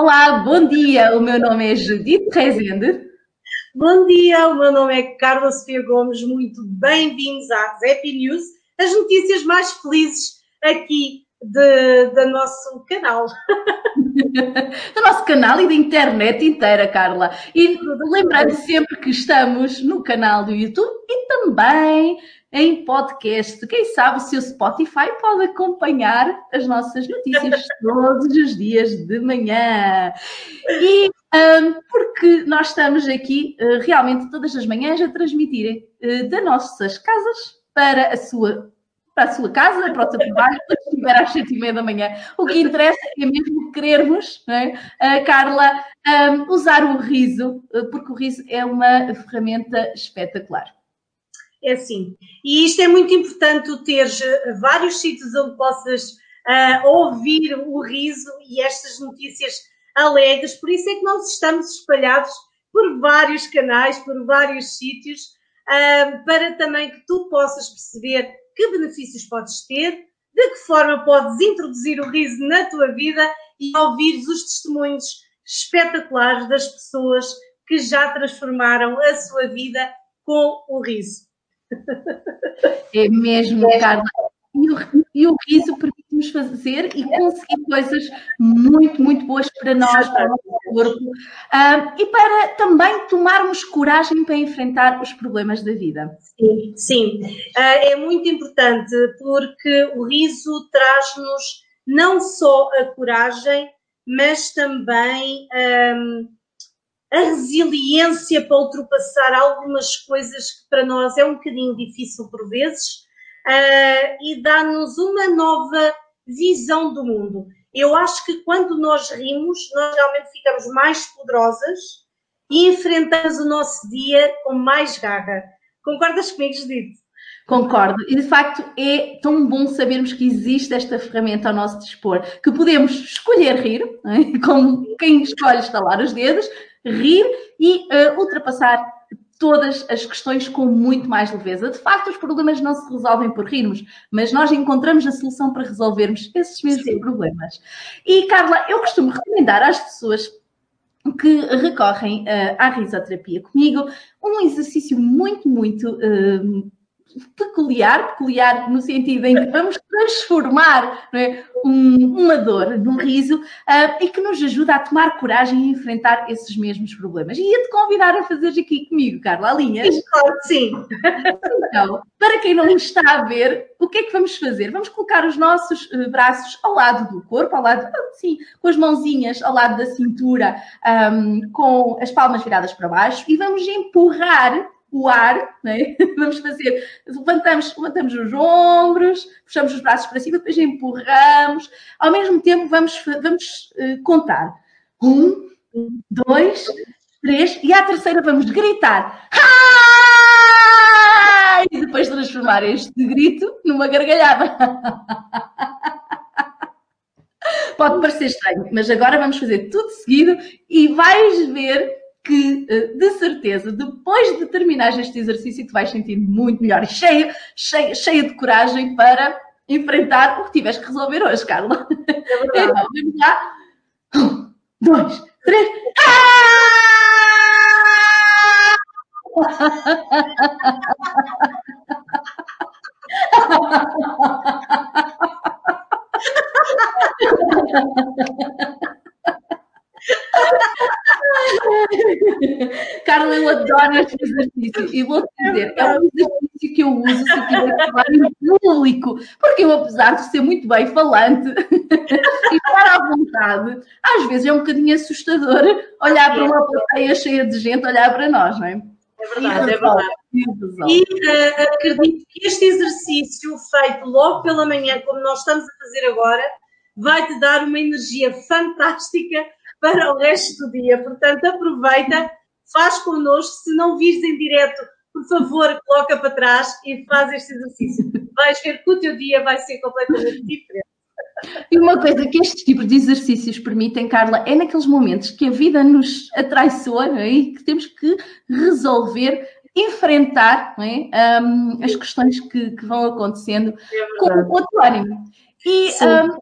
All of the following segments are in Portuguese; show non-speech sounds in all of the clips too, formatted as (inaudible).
Olá, bom dia. O meu nome é Judite Rezende. Bom dia, o meu nome é Carla Sofia Gomes. Muito bem-vindos à Happy News, as notícias mais felizes aqui de, do nosso canal. (laughs) do nosso canal e da internet inteira, Carla. E lembrando sempre que estamos no canal do YouTube e também em podcast. Quem sabe o seu Spotify pode acompanhar as nossas notícias (laughs) todos os dias de manhã. E um, porque nós estamos aqui uh, realmente todas as manhãs a transmitir uh, das nossas casas para a sua para a sua casa, para o seu trabalho, quando estiver às sete e meia da manhã. O que interessa é mesmo querermos, é? Carla, um, usar o riso, porque o riso é uma ferramenta espetacular. É assim. E isto é muito importante, teres eh, vários sítios onde possas uh, ouvir o riso e estas notícias alegres. Por isso é que nós estamos espalhados por vários canais, por vários sítios, uh, para também que tu possas perceber que benefícios podes ter, de que forma podes introduzir o riso na tua vida e ouvir os testemunhos espetaculares das pessoas que já transformaram a sua vida com o riso. É mesmo, Carla. E o, e o riso permite-nos fazer e conseguir coisas muito, muito boas para nós, para o nosso corpo uh, e para também tomarmos coragem para enfrentar os problemas da vida. Sim, sim. Uh, é muito importante porque o riso traz-nos não só a coragem, mas também. Um, a resiliência para ultrapassar algumas coisas que para nós é um bocadinho difícil por vezes uh, e dá-nos uma nova visão do mundo. Eu acho que quando nós rimos, nós realmente ficamos mais poderosas e enfrentamos o nosso dia com mais garra. Concordas comigo, Judite? Concordo. E de facto é tão bom sabermos que existe esta ferramenta ao nosso dispor, que podemos escolher rir, é? (laughs) como quem escolhe estalar os dedos, rir e uh, ultrapassar todas as questões com muito mais leveza. De facto, os problemas não se resolvem por rirmos, mas nós encontramos a solução para resolvermos esses mesmos Sim. problemas. E, Carla, eu costumo recomendar às pessoas que recorrem uh, à risoterapia comigo um exercício muito, muito uh, peculiar, peculiar no sentido em que vamos transformar é, um, uma dor num riso uh, e que nos ajuda a tomar coragem e enfrentar esses mesmos problemas. E ia-te convidar a fazer aqui comigo, Carla, alinhas? Sim. Então, para quem não está a ver, o que é que vamos fazer? Vamos colocar os nossos uh, braços ao lado do corpo, ao lado, sim, com as mãozinhas ao lado da cintura, um, com as palmas viradas para baixo e vamos empurrar o ar, né? (laughs) vamos fazer, levantamos, levantamos os ombros, puxamos os braços para cima, depois empurramos, ao mesmo tempo vamos, vamos uh, contar. Um, dois, três, e à terceira vamos gritar. E depois transformar este grito numa gargalhada. (laughs) Pode parecer estranho, mas agora vamos fazer tudo seguido e vais ver que, eh, de certeza, depois de terminar este exercício, tu vais sentir muito melhor e cheia, cheia, cheia de coragem para enfrentar o que tiveres que resolver hoje, Carla. É (laughs) então, vamos lá. Um, dois, três. (laughs) (laughs) Carla, eu adoro este exercício e vou-te dizer, é um exercício que eu uso se eu tiver que falar em público, porque eu, apesar de ser muito bem falante (laughs) e estar à vontade, às vezes é um bocadinho assustador olhar para uma plateia cheia de gente, olhar para nós, não é? É verdade, é verdade. E uh, acredito que este exercício feito logo pela manhã, como nós estamos a fazer agora, vai te dar uma energia fantástica para o resto do dia. Portanto, aproveita, faz connosco. Se não vires em direto, por favor, coloca para trás e faz este exercício. Vais ver que o teu dia vai ser completamente diferente. E uma coisa que estes tipos de exercícios permitem, Carla, é naqueles momentos que a vida nos atraiçoa é? e que temos que resolver, enfrentar é? um, as questões que, que, vão acontecendo é com outro ânimo. E um,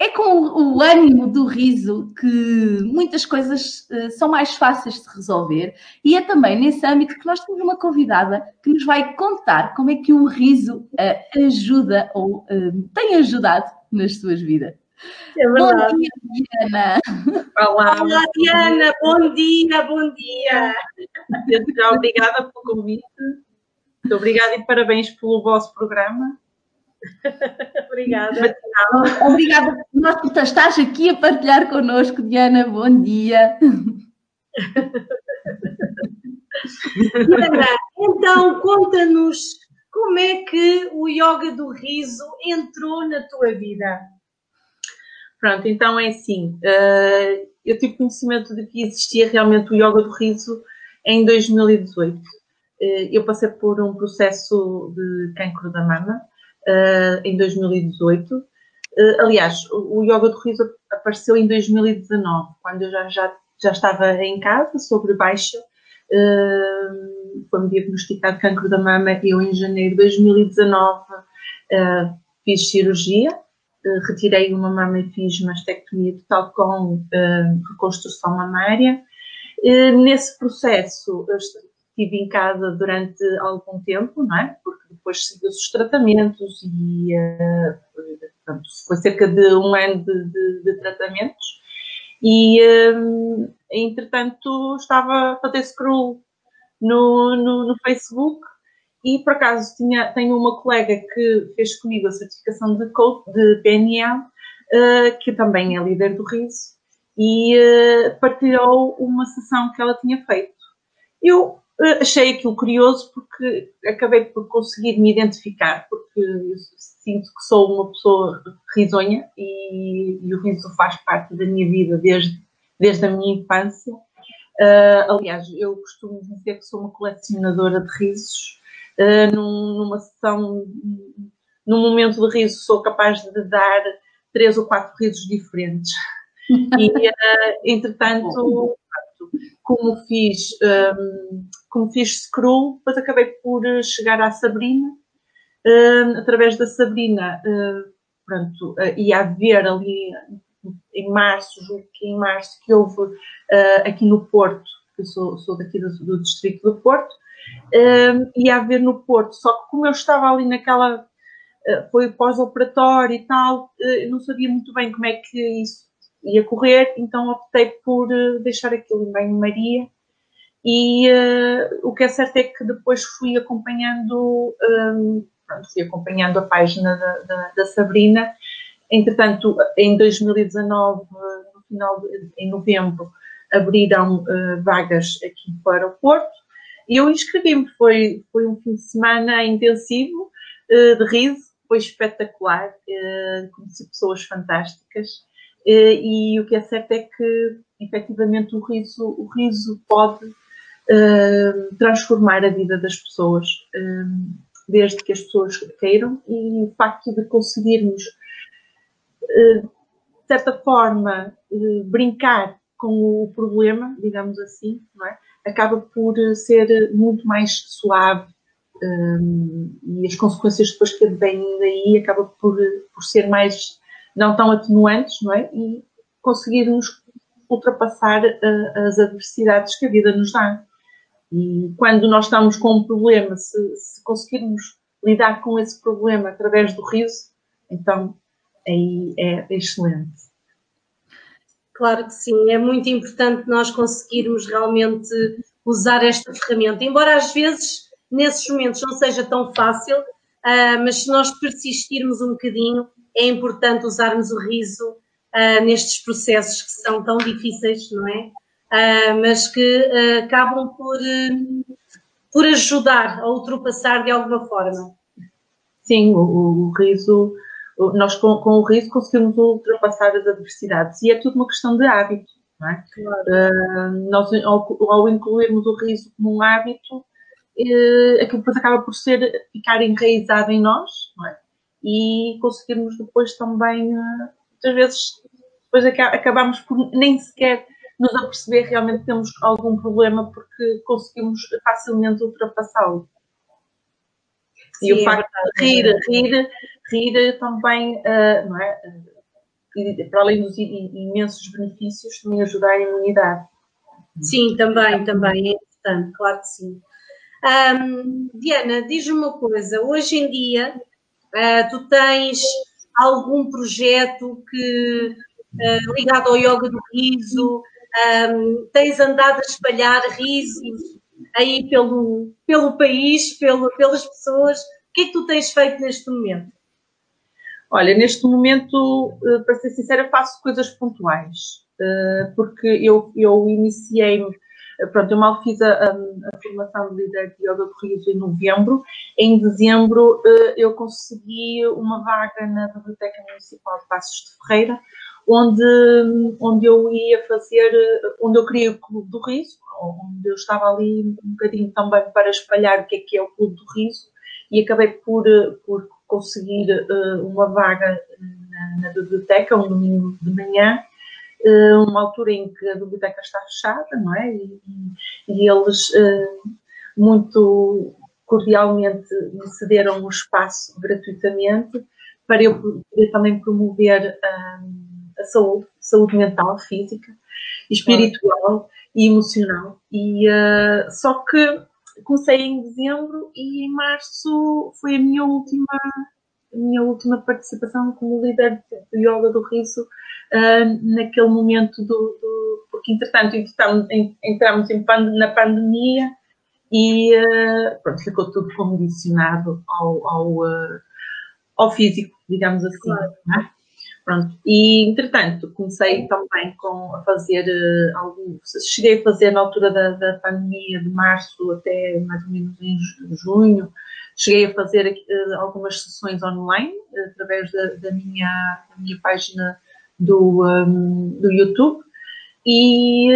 é com o ânimo do riso que muitas coisas uh, são mais fáceis de resolver e é também nesse âmbito que nós temos uma convidada que nos vai contar como é que o riso uh, ajuda ou uh, tem ajudado nas suas vidas. É verdade. Bom dia, Diana. Olá, Olá Diana. Bom dia, bom dia. Já obrigada pelo convite. Muito obrigada e parabéns pelo vosso programa. (laughs) Obrigada. Obrigada por nós por estás aqui a partilhar connosco, Diana. Bom dia. Diana, então conta-nos como é que o yoga do riso entrou na tua vida. Pronto, então é assim. Uh, eu tive conhecimento de que existia realmente o yoga do riso em 2018. Uh, eh, eu passei por um processo de cancro da mama uh, em 2018. Uh, eh, aliás, o, o Yoga do Riso apareceu em 2019, quando eu já, já, já estava em casa, sobre baixa. Uh, Foi-me diagnosticado cancro da mama e eu, em janeiro de 2019, fiz cirurgia. retirei uma mama e fiz mastectomia total com reconstrução mamária. nesse processo, estive em casa durante algum tempo, não é? Porque depois segui os tratamentos e uh, foi cerca de um ano de, de, de tratamentos e um, entretanto estava a fazer scroll no, no, no, Facebook e por acaso tinha, tenho uma colega que fez comigo a certificação de coach de PNL, uh, que também é líder do riso, e uh, partilhou uma sessão que ela tinha feito. Eu eh, achei aquilo curioso porque acabei por conseguir me identificar, porque sinto que sou uma pessoa risonha e, e, o riso faz parte da minha vida desde, desde a minha infância. Uh, aliás, eu costumo dizer que sou uma colecionadora de risos. Uh, num, numa sessão, num momento de riso, sou capaz de dar três ou quatro risos diferentes. (laughs) E, uh, entretanto, como fiz, um, como fiz scroll, depois acabei por eh, chegar à Sabrina. Um, através da Sabrina, uh, pronto, uh, ia haver ali em março, julgo que em março, que houve uh, aqui no Porto, eu sou, sou daqui do, do distrito do Porto, um, ia haver no Porto, só que como eu estava ali naquela, uh, foi pós-operatório e tal, uh, não sabia muito bem como é que isso ia correr, então optei por uh, deixar aquilo em banho-maria. E uh, o que é certo é que depois fui acompanhando, um, pronto, fui acompanhando a página da, da, da, Sabrina. Entretanto, em 2019, no final de, em novembro, abriram uh, vagas aqui para o Porto e eu inscrevi-me. Foi, foi um fim de semana intensivo de riso, foi espetacular. conheci pessoas fantásticas e o que é certo é que, efetivamente, o riso, o riso pode uh, transformar a vida das pessoas, uh, desde que as pessoas queiram, e o facto de conseguirmos, uh, de certa forma, brincar com o problema, digamos assim, é? acaba por ser muito mais suave e as consequências depois que vêm daí acaba por, por ser mais não tão atenuantes, não é? E conseguirmos ultrapassar as adversidades que a vida nos dá. E quando nós estamos com um problema, se, se conseguirmos lidar com esse problema através do riso, então aí é excelente. Claro que sim, é muito importante nós conseguirmos realmente usar esta ferramenta, embora às vezes nesses momentos não seja tão fácil, uh, mas se nós persistirmos um bocadinho, é importante usarmos o riso uh, nestes processos que são tão difíceis, não é? Uh, mas que uh, acabam por, por ajudar a ultrapassar de alguma forma. Sim, o, o riso, nós com, com, o riso conseguimos ultrapassar as adversidades e é tudo uma questão de hábito, não é? Claro. nós, ao, ao, incluirmos o riso como um hábito, aquilo depois acaba por ser, ficar enraizado em nós, é? e conseguirmos depois também, eh, muitas vezes, depois acabamos por nem sequer nos aperceber realmente que temos algum problema porque conseguimos facilmente ultrapassá-lo. E o facto de rir, rir, rir também, uh, não é? para além dos imensos benefícios, também ajudar a imunidade. Sim, também, também é importante, claro que sim. Um, Diana, diz-me uma coisa, hoje em dia uh, tu tens algum projeto que uh, ligado ao yoga do riso, um, tens andado a espalhar risos aí pelo, pelo país, pelo, pelas pessoas, o que é que tu tens feito neste momento? Olha, neste momento, uh, para ser sincera, faço coisas pontuais, porque eu, eu iniciei-me Pronto, eu mal fiz a, a, formação de líder de yoga riso em novembro. Em dezembro eh, eu consegui uma vaga na Biblioteca Municipal de Passos de Ferreira, onde, onde eu ia fazer, onde eu criei o Clube do Riso, onde eu estava ali um bocadinho também para espalhar o que é que é o Clube do Riso e acabei por, por conseguir eh, uma vaga na, na biblioteca, um domingo de manhã, eh, uma altura em que a biblioteca está fechada, não é? E, e eles eh, muito cordialmente me cederam o espaço gratuitamente para eu poder também promover a, a saúde, saúde mental, física, espiritual e emocional. E uh, só que comecei em dezembro e em março foi a minha última a minha última participação como líder de yoga do riso uh, naquele momento do, do, porque entretanto entramos em pand na pandemia e uh, pronto, ficou tudo condicionado ao, ao, uh, ao físico, digamos assim. Claro. É? Pronto. E entretanto comecei também com, a fazer uh, cheguei a fazer na altura da, da pandemia de março até mais ou menos em junho, cheguei a fazer uh, algumas sessões online através da, da, minha, da minha página do, um, do YouTube. E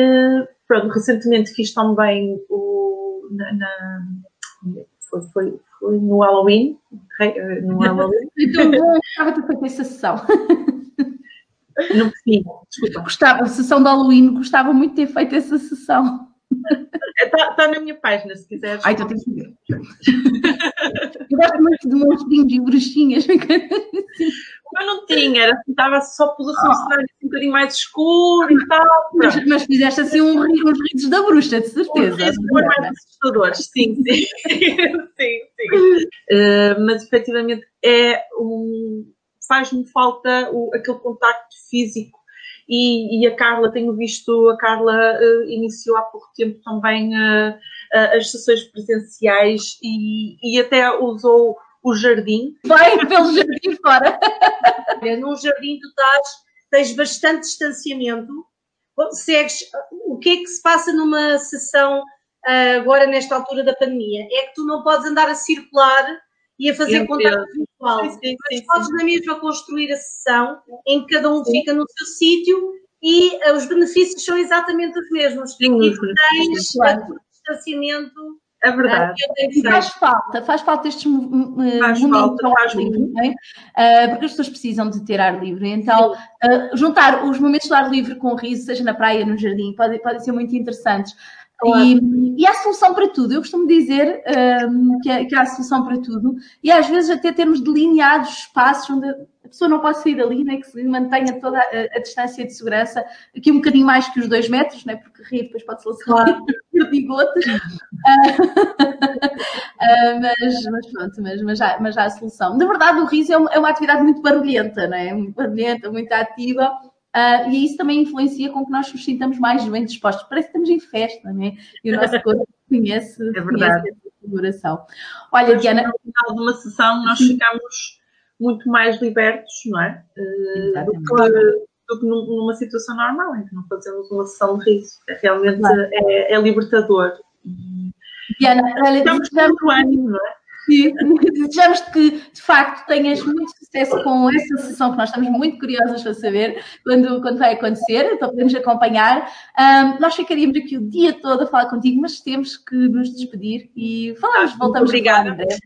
pronto, recentemente fiz também o, na, na foi, foi, no Halloween. No Halloween. (laughs) Então, gostava de fazer essa sessão. (laughs) Não percebi, desculpa. Gostava, sessão de Halloween, gostava muito de ter feito essa sessão. Está tá na minha página, se quiseres. Ai, então tens que ver. Eu gosto muito de monstrinhos e bruxinhas. Eu não tinha, era, estava só pelo assim, um cenário um bocadinho mais escuro e tal. Mas, mas fizeste assim um, uns ritos da bruxa, de certeza. Uns ritos mais assustadores, sim, sim. (laughs) sim, sim. Uh, (laughs) mas efetivamente é um. Faz-me falta o, aquele contacto físico e, e, a Carla, tenho visto, a Carla uh, iniciou há pouco tempo também uh, as sessões presenciais e, e até usou o jardim. Vai pelo jardim fora. (laughs) Num jardim tu estás, tens bastante distanciamento, segues, o que é que se passa numa sessão agora nesta altura da pandemia? É que tu não podes andar a circular e a fazer contato Sim, sim, Mas podes na mesma construir a sessão em que cada um fica no seu sítio e uh, os benefícios são exatamente os mesmos. Sim, e tens claro. distanciamento. É verdade. Uh, faz falta, faz falta estes faz momentos falta, ar livre, é? porque as pessoas precisam de ter ar livre. Então, juntar os momentos de ar livre com o riso, seja na praia, no jardim, podem pode ser muito interessantes. E, e há solução para tudo. Eu costumo dizer um, que, é, que, há solução para tudo. E às vezes até termos delineados espaços onde a pessoa não pode sair dali, né, que se mantenha toda a, a, distância de segurança, aqui um bocadinho mais que os dois metros, né, porque rir depois pode-se lançar claro. (laughs) perdigotas. (laughs) uh, (laughs) mas, mas pronto, mas, mas, há, mas há a solução. Na verdade, o riso é uma, é uma atividade muito barulhenta, né? muito barulhenta, muito ativa Uh, e isso também influencia com que nós nos sintamos mais bem dispostos. Parece que estamos em festa, não é? E o nosso corpo conhece, é verdade. conhece essa configuração. Olha, Mas, Diana. No final de uma sessão, nós ficamos muito mais libertos, não é? Uh, do, que, do que numa situação normal, em que não fazemos uma sessão de riso. É, realmente claro. é, é, libertador. Diana, olha, estamos muito ânimo, não é? Sim, (laughs) desejamos que de facto tenhas muito sucesso com essa sessão que nós estamos muito curiosas para saber quando, quando vai acontecer, então podemos acompanhar. Um, nós ficaríamos aqui o dia todo a falar contigo, mas temos que nos despedir e falamos, voltamos obrigada. em breve.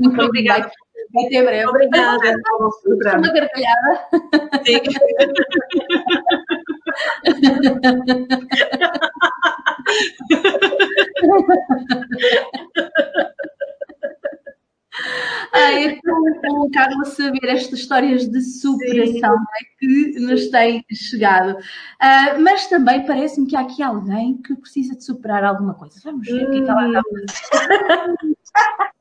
Muito obrigada. Até breve. Obrigada. (laughs) Uma gargalhada. Sim. (laughs) Ah, é tão bom, Carla, saber estas histórias de superação é, que nos têm chegado. Uh, mas também parece-me que há aqui alguém que precisa de superar alguma coisa. Vamos ver o que é que ela está (laughs)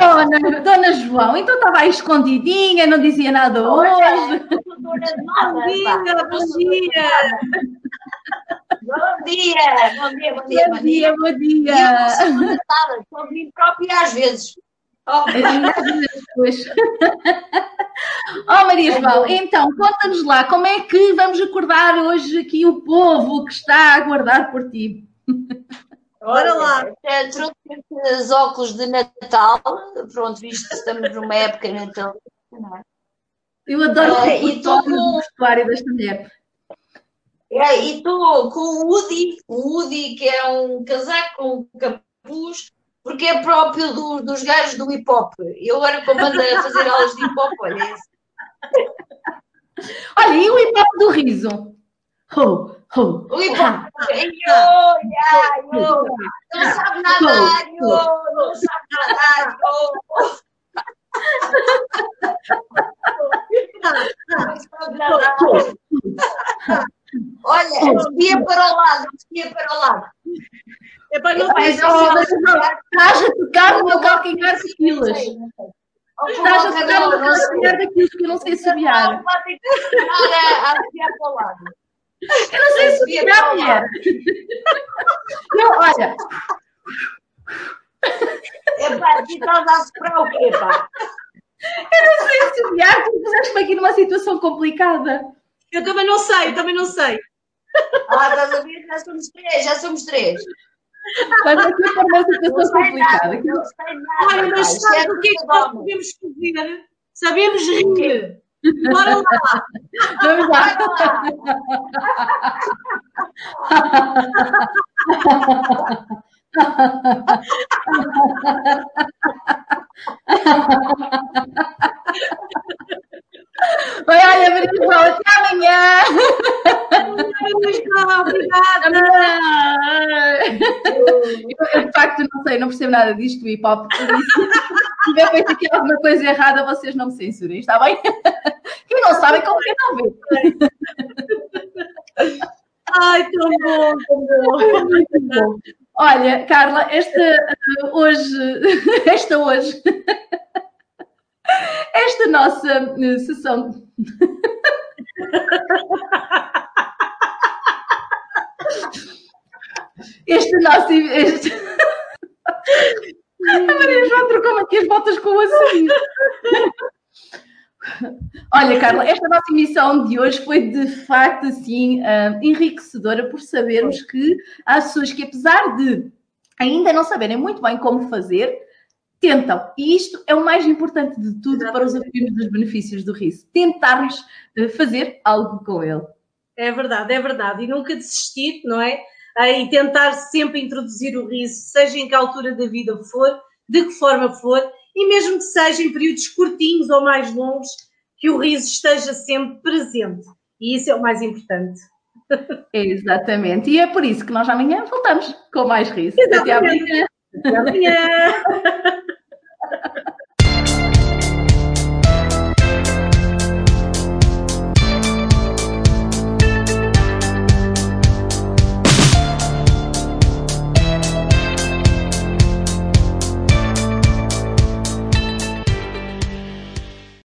Dona, Dona João, então estava aí escondidinha, não dizia nada hoje. Bom dia, bom dia. Bom dia, bom dia, bom dia, bom dia. Bom dia, bom dia. Estou a mim própria às vezes. Oh. (laughs) oh Maria João, então conta-nos lá, como é que vamos acordar hoje aqui o povo que está a aguardar por ti? Bora lá. Trouxe estes óculos de Natal, pronto, visto que estamos numa época natal, não é? Eu adoro é, o com... vestuário desta mulher. É, e estou com o Woody, o Woody que é um casaco com capuz, porque é próprio do, dos gajos do hip hop. Eu agora como ando a fazer aulas de hip hop, olha isso. Olha, e o hip hop do riso? Ho, ho. O hip hop. Yo. Não sabe nadar, yo. Não sabe nadar, yo. (laughs) Olha, desvia para o lado, desvia para o lado. É para não ver. Estás a tocar no meu calcanhar de quilos. Estás a tocar no meu calcanhar daquilo que eu não sei subiar. A desviar para o lado. Eu não sei subiar, mulher. Não, olha. É pá, tu estás a soprar o quê, pá? Eu não sei assobiar, tu puseste-me aqui numa situação complicada. Eu também não sei, eu também não sei. Ah, estás a ver? Já somos três, já somos três. Mas aqui para uma situação complicada. Nada, não sei nada. Olha, mas sabes o que é que nós sabemos fazer? Sabemos rir. Bora lá! Vamos lá! Oi, olha, Maria até amanhã! Obrigada! Eu, de facto, não sei, não percebo nada disto hip hop. Se tiver feito aqui alguma coisa errada, vocês não me censurem, está bem? Quem não sabe, como quem não vê. Ai, tão bom, tão bom. Muito bom. Olha, Carla, esta uh, hoje, (laughs) esta hoje, (laughs) esta nossa uh, sessão. (laughs) (laughs) Este nosso. Este... (laughs) A Maria João trocou-me aqui as botas com o açaí. (laughs) Olha, Carla, esta nossa emissão de hoje foi de facto assim uh, enriquecedora por sabermos que há pessoas que, apesar de ainda não saberem muito bem como fazer, tentam. E isto é o mais importante de tudo Exatamente. para os ouvirmos dos benefícios do riso. Tentarmos uh, fazer algo com ele. É verdade, é verdade. E nunca desistir, não é? Uh, e tentar sempre introduzir o riso, seja em que altura da vida for, de que forma for, e mesmo que seja em períodos curtinhos ou mais longos, que o riso esteja sempre presente. E isso é o mais importante. (laughs) Exatamente. E é por isso que nós amanhã voltamos com mais riso. Exatamente. Até amanhã. Até amanhã. (laughs)